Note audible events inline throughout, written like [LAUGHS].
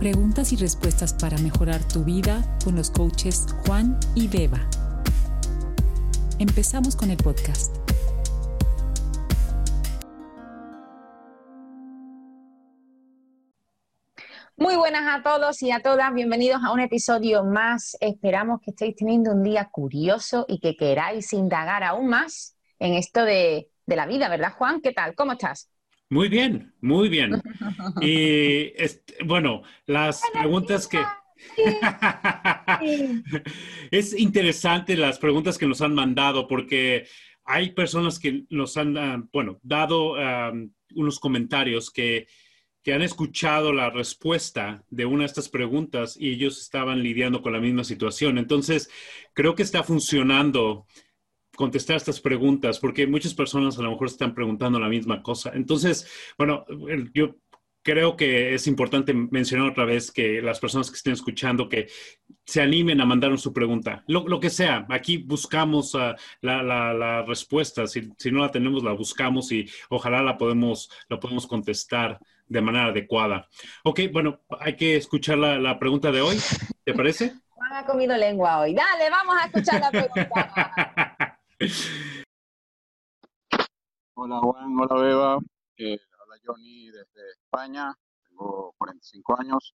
Preguntas y respuestas para mejorar tu vida con los coaches Juan y Beba. Empezamos con el podcast. Muy buenas a todos y a todas, bienvenidos a un episodio más. Esperamos que estéis teniendo un día curioso y que queráis indagar aún más en esto de, de la vida, ¿verdad, Juan? ¿Qué tal? ¿Cómo estás? Muy bien, muy bien. [LAUGHS] Y bueno, las preguntas que... [LAUGHS] es interesante las preguntas que nos han mandado porque hay personas que nos han, ah, bueno, dado unos comentarios que, que han escuchado la respuesta de una de estas preguntas y ellos estaban lidiando con la misma situación. Entonces, creo que está funcionando contestar estas preguntas, porque muchas personas a lo mejor están preguntando la misma cosa. Entonces, bueno, yo creo que es importante mencionar otra vez que las personas que estén escuchando que se animen a mandar su pregunta, lo, que sea. Aquí buscamos uh, la, la, respuesta. Si, si, no la tenemos, la buscamos y ojalá la podemos, la podemos contestar de manera adecuada. Ok, bueno, hay que escuchar la, la pregunta de hoy. ¿Te parece? Juan [LAUGHS] ha comido lengua hoy. Dale, vamos a escuchar la pregunta. [LAUGHS] Hola Juan, hola Beba, eh, hola Johnny desde España, tengo 45 años.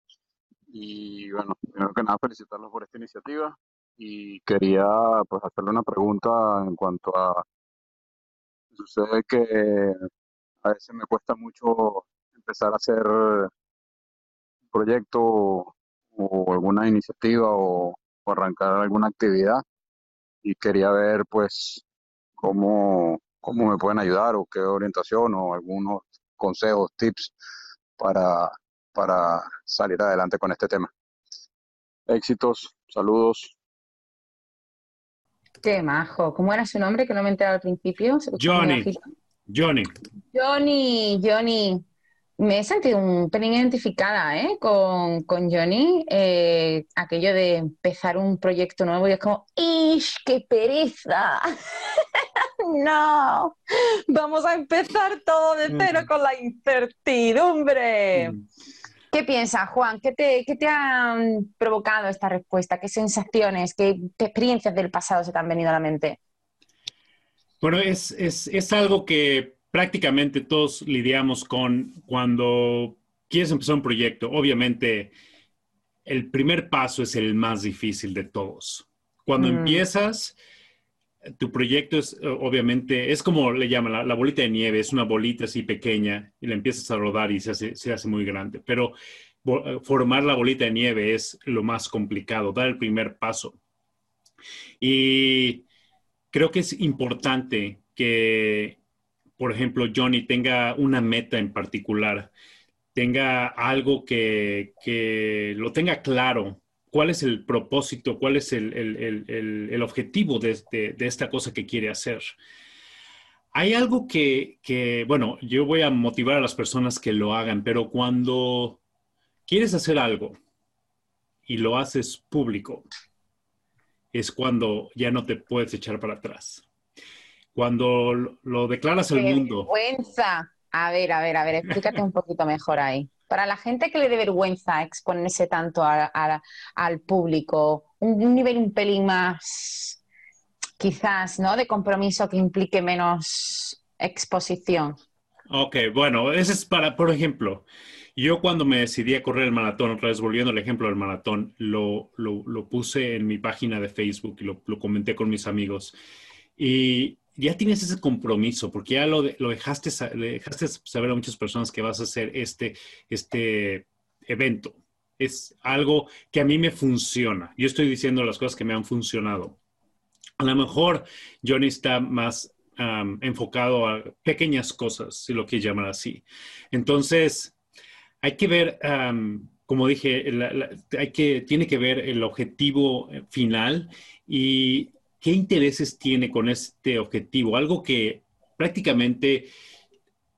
Y bueno, primero que nada felicitarlos por esta iniciativa. Y quería pues hacerle una pregunta en cuanto a, sucede que a veces me cuesta mucho empezar a hacer un proyecto o alguna iniciativa o arrancar alguna actividad y quería ver pues cómo, cómo me pueden ayudar o qué orientación o algunos consejos, tips para, para salir adelante con este tema. Éxitos, saludos. Qué majo. ¿Cómo era su nombre que no me enteré al principio? Johnny. Johnny. Johnny, Johnny. Me he sentido un pelín identificada ¿eh? con, con Johnny, eh, aquello de empezar un proyecto nuevo y es como, ¡ish, qué pereza! [LAUGHS] no, vamos a empezar todo de cero con la incertidumbre. ¿Qué piensas, Juan? ¿Qué te, qué te han provocado esta respuesta? ¿Qué sensaciones, qué, experiencias del pasado se te han venido a la mente? Bueno, es, es, es algo que prácticamente todos lidiamos con cuando quieres empezar un proyecto. Obviamente, el primer paso es el más difícil de todos. Cuando mm. empiezas, tu proyecto es obviamente, es como le llaman la, bolita de nieve, es una bolita así pequeña y la empiezas a rodar y se hace, se hace muy grande. Pero formar la bolita de nieve es lo más complicado, dar el primer paso. Y creo que es importante que por ejemplo, Johnny tenga una meta en particular, tenga algo que, lo tenga claro, cuál es el propósito, cuál es el, objetivo de, esta cosa que quiere hacer. Hay algo que, que, bueno, yo voy a motivar a las personas que lo hagan, pero cuando quieres hacer algo y lo haces público, es cuando ya no te puedes echar para atrás cuando lo declaras al mundo. Vergüenza. A ver, a ver, a ver, explícate un poquito mejor ahí. Para la gente que le dé vergüenza exponerse tanto al público, un, nivel un pelín más, quizás, ¿no? De compromiso que implique menos exposición. Ok, bueno, ese es para, por ejemplo, yo cuando me decidí a correr el maratón, otra vez volviendo al ejemplo del maratón, lo, lo, puse en mi página de Facebook y lo, lo comenté con mis amigos. Y ya tienes ese compromiso, porque ya lo, lo dejaste, dejaste saber a muchas personas que vas a hacer este, este evento. Es algo que a mí me funciona. Yo estoy diciendo las cosas que me han funcionado. A lo mejor Johnny está más enfocado a pequeñas cosas, si lo quieres llamar así. Entonces, hay que ver, como dije, hay que, tiene que ver el objetivo final y ¿qué intereses tiene con este objetivo? Algo que prácticamente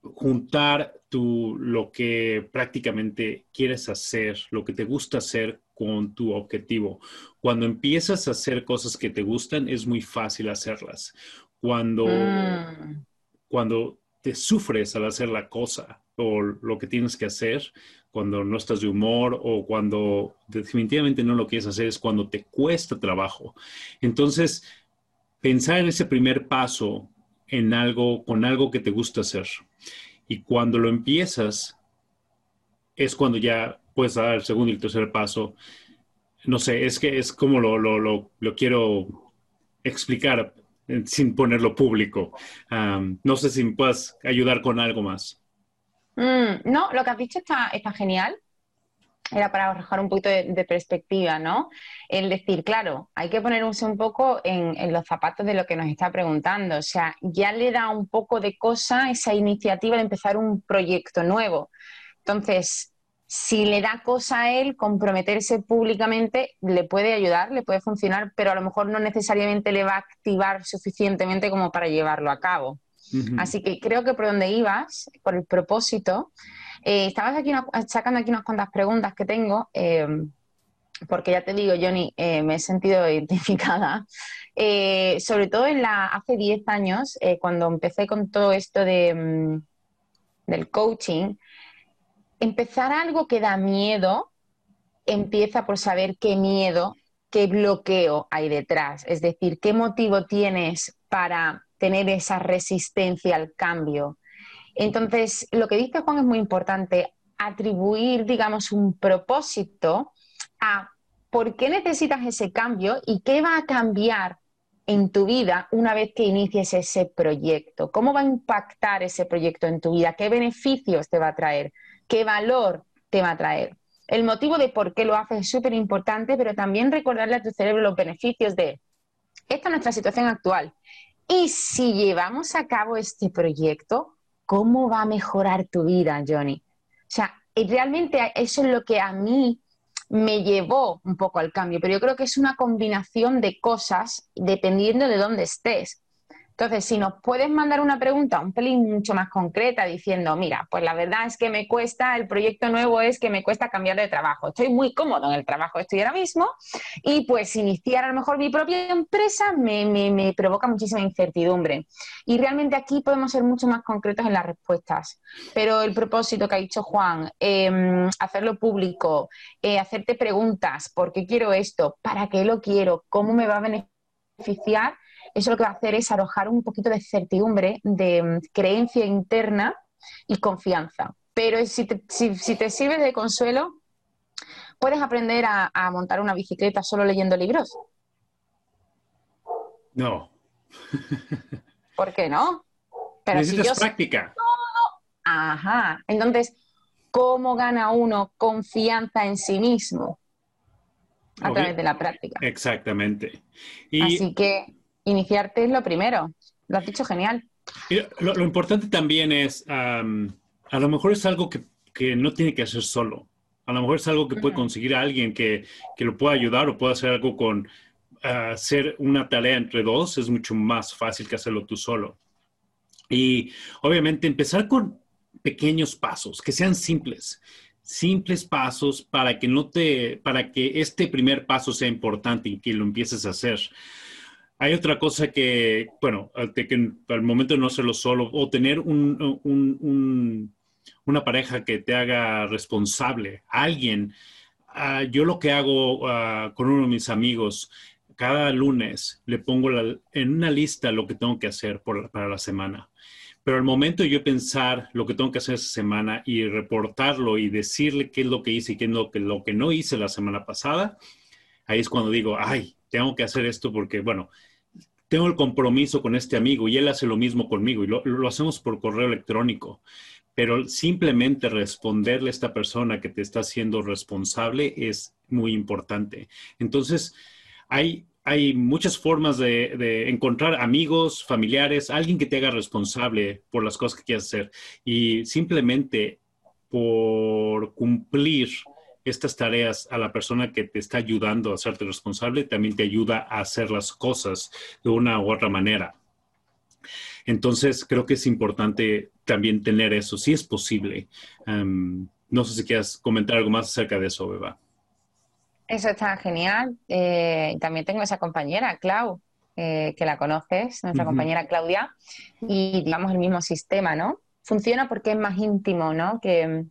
juntar tu, lo que prácticamente quieres hacer, lo que te gusta hacer con tu objetivo. Cuando empiezas a hacer cosas que te gustan, es muy fácil hacerlas. Cuando, mm. cuando te sufres al hacer la cosa o lo que tienes que hacer, cuando no estás de humor o cuando definitivamente no lo quieres hacer, es cuando te cuesta trabajo. Entonces, pensar en ese primer paso en algo, con algo que te gusta hacer. Y cuando lo empiezas, es cuando ya puedes dar el segundo y el tercer paso. No sé, es que es como lo, lo, lo, quiero explicar eh, sin ponerlo público. no sé si me puedas ayudar con algo más. Mm, no, lo que has dicho está, está genial. Era para arrojar un poquito de, perspectiva, ¿no? El decir, claro, hay que ponerse un poco en, en, los zapatos de lo que nos está preguntando. O sea, ya le da un poco de cosa esa iniciativa de empezar un proyecto nuevo. Entonces, si le da cosa a él comprometerse públicamente, le puede ayudar, le puede funcionar, pero a lo mejor no necesariamente le va a activar suficientemente como para llevarlo a cabo. Así que creo que por donde ibas, por el propósito, eh, estabas aquí sacando aquí unas cuantas preguntas que tengo, em, porque ya te digo, Johnny, eh, me he sentido [LAUGHS] identificada. Eh, sobre todo en la, hace 10 años, cuando empecé con todo esto de, mm, del coaching, empezar algo que da miedo empieza por saber qué miedo, qué bloqueo hay detrás. Es decir, qué motivo tienes para tener esa resistencia al cambio. Entonces, lo que dice Juan es muy importante, atribuir, digamos, un propósito a por qué necesitas ese cambio y qué va a cambiar en tu vida una vez que inicies ese proyecto. ¿Cómo va a impactar ese proyecto en tu vida? ¿Qué beneficios te va a traer? ¿Qué valor te va a traer? El motivo de por qué lo haces es súper importante, pero también recordarle a tu cerebro los beneficios de esta es nuestra situación actual. Y si llevamos a cabo este proyecto, ¿cómo va a mejorar tu vida, Johnny? O sea, realmente eso es lo que a mí me llevó un poco al cambio, pero yo creo que es una combinación de cosas dependiendo de dónde estés. Entonces, si nos puedes mandar una pregunta un pelín mucho más concreta diciendo, mira, pues la verdad es que me cuesta, el proyecto nuevo es que me cuesta cambiar de trabajo. Estoy muy cómodo en el trabajo que estoy ahora mismo y pues iniciar a lo mejor mi propia empresa me, provoca muchísima incertidumbre. Y realmente aquí podemos ser mucho más concretos en las respuestas. Pero el propósito que ha dicho Juan, em, hacerlo público, eh, hacerte preguntas, ¿por qué quiero esto? ¿Para qué lo quiero? ¿Cómo me va a beneficiar? Eso lo que va a hacer es arrojar un poquito de certidumbre, de mm, creencia interna y confianza. Pero si te, sirve de consuelo, puedes aprender a, montar una bicicleta solo leyendo libros. No. ¿Por qué no? Pero Necesitas práctica. Ajá. Entonces, ¿cómo gana uno confianza en sí mismo? A través de la práctica. Exactamente. Así que iniciarte es lo primero. Lo has dicho genial. Lo, importante también es, a lo mejor es algo que, no tiene que hacer solo. A lo mejor es algo que puede conseguir a alguien que, lo pueda ayudar o pueda hacer algo con hacer una tarea entre dos. Es mucho más fácil que hacerlo tú solo. Y obviamente empezar con pequeños pasos, que sean simples simples pasos para que no te, para que este primer paso sea importante y que lo empieces a hacer. Hay otra cosa que, bueno, que al momento no hacerlo solo o tener un, una pareja que te haga responsable, alguien. Ah, yo lo que hago ah, con uno de mis amigos, cada lunes le pongo en una lista lo que tengo que hacer para la semana. Pero al momento de yo pensar lo que tengo que hacer esa semana y reportarlo y decirle qué es lo que hice y qué es lo que no hice la semana pasada, ahí es cuando digo, ay, tengo que hacer esto porque, bueno, tengo el compromiso con este amigo y él hace lo mismo conmigo y lo, hacemos por correo electrónico. Pero simplemente responderle a esta persona que te está haciendo responsable es muy importante. Entonces, hay, hay muchas formas de, de, encontrar amigos, familiares, alguien que te haga responsable por las cosas que quieras hacer. Y simplemente por cumplir estas tareas a la persona que te está ayudando a hacerte responsable, también te ayuda a hacer las cosas de una u otra manera. Entonces, creo que es importante también tener eso, si es posible. no sé si quieras comentar algo más acerca de eso, Beba. Eso está genial. Eh, también tengo esa compañera, Clau, eh, que la conoces, nuestra compañera Claudia, y digamos el mismo sistema, ¿no? Funciona porque es más íntimo, ¿no? Que,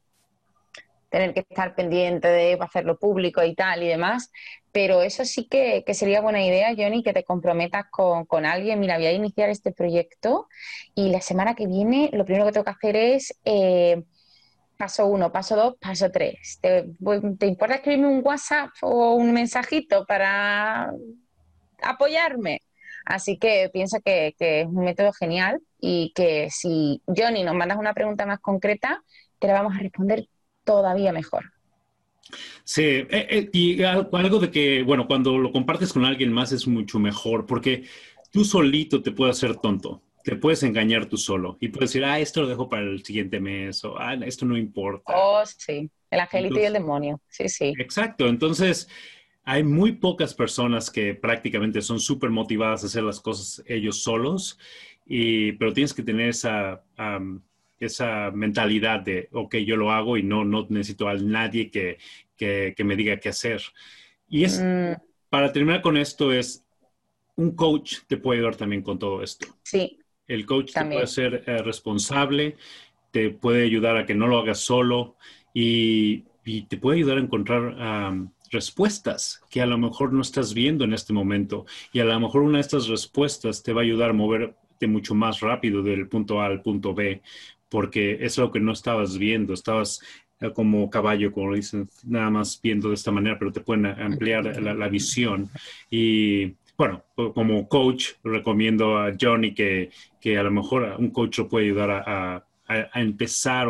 tener que estar pendiente de hacerlo público y tal y demás. Pero eso sí que, sería buena idea, Johnny, que te comprometas con, alguien. Mira, voy a iniciar este proyecto y la semana que viene lo primero que tengo que hacer es eh, paso uno, paso dos, paso tres. ¿Te, ¿Te importa escribirme un WhatsApp o un mensajito para apoyarme? Así que piensa que, es un método genial y que si Johnny nos mandas una pregunta más concreta, te la vamos a responder todavía mejor. Sí, eh, eh, y algo de que, bueno, cuando lo compartes con alguien más es mucho mejor, porque tú solito te puedes hacer tonto, te puedes engañar tú solo y puedes decir, ah, esto lo dejo para el siguiente mes, o ah, esto no importa. Oh, sí, el angelito y el demonio, sí, sí. Exacto, entonces hay muy pocas personas que prácticamente son súper motivadas a hacer las cosas ellos solos, y, pero tienes que tener esa, esa mentalidad de, ok, yo lo hago y no, no necesito a nadie que, que, me diga qué hacer. Y es, mm. para terminar con esto, es, un coach te puede ayudar también con todo esto. Sí. El coach te puede ser eh, responsable, te puede ayudar a que no lo hagas solo y, y te puede ayudar a encontrar respuestas que a lo mejor no estás viendo en este momento. Y a lo mejor una de estas respuestas te va a ayudar a moverte mucho más rápido del punto A al punto B, porque es lo que no estabas viendo, estabas eh, como caballo, como dicen, nada más viendo de esta manera, pero te pueden ampliar la, visión. Y bueno, como coach, recomiendo a Johnny que, que a lo mejor un coach lo puede ayudar a a, empezar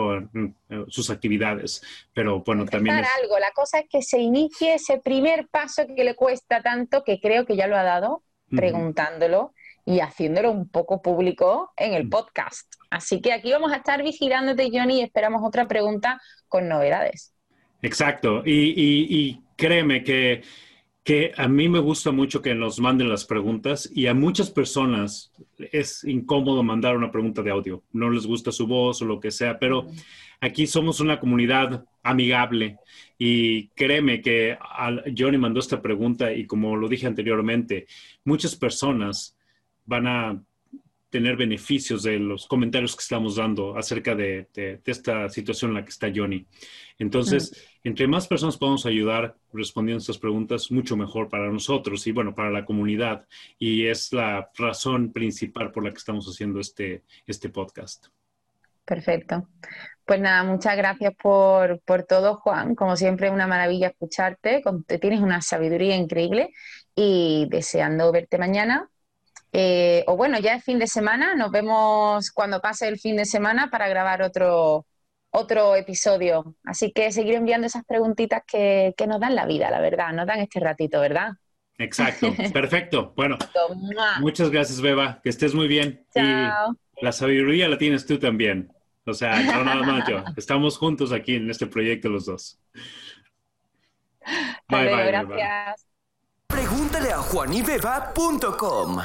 sus actividades. Pero bueno, también... algo. La cosa es que se inicie ese primer paso que le cuesta tanto, que creo que ya lo ha dado, preguntándolo y haciéndolo un poco público en el podcast. Así que aquí vamos a estar vigilándote, Johnny, y esperamos otra pregunta con novedades. Exacto. y créeme que que a mí me gusta mucho que nos manden las preguntas y a muchas personas es incómodo mandar una pregunta de audio. No les gusta su voz o lo que sea, pero aquí somos una comunidad amigable y créeme que Johnny mandó esta pregunta y como lo dije anteriormente, muchas personas van a tener beneficios de los comentarios que estamos dando acerca de, esta situación en la que está Johnny. Entonces, entre más personas podamos ayudar respondiendo estas preguntas, mucho mejor para nosotros y bueno, para la comunidad. Y es la razón principal por la que estamos haciendo este, este podcast. Perfecto. Pues nada, muchas gracias por, por todo, Juan. Como siempre, una maravilla escucharte. Tienes una sabiduría increíble y deseando verte mañana eh, o bueno, ya es fin de semana, nos vemos cuando pase el fin de semana para grabar otro, otro episodio. Así que seguir enviando esas preguntitas que, nos dan la vida, la verdad, nos dan este ratito, ¿verdad? Exacto, [LAUGHS] perfecto. Bueno, muchas gracias, Beba, que estés muy bien. Chao. Y la sabiduría la tienes tú también. O sea, no nada más yo. Estamos juntos aquí en este proyecto los dos. Bye, bye, gracias. Pregúntale a juanibeba.com.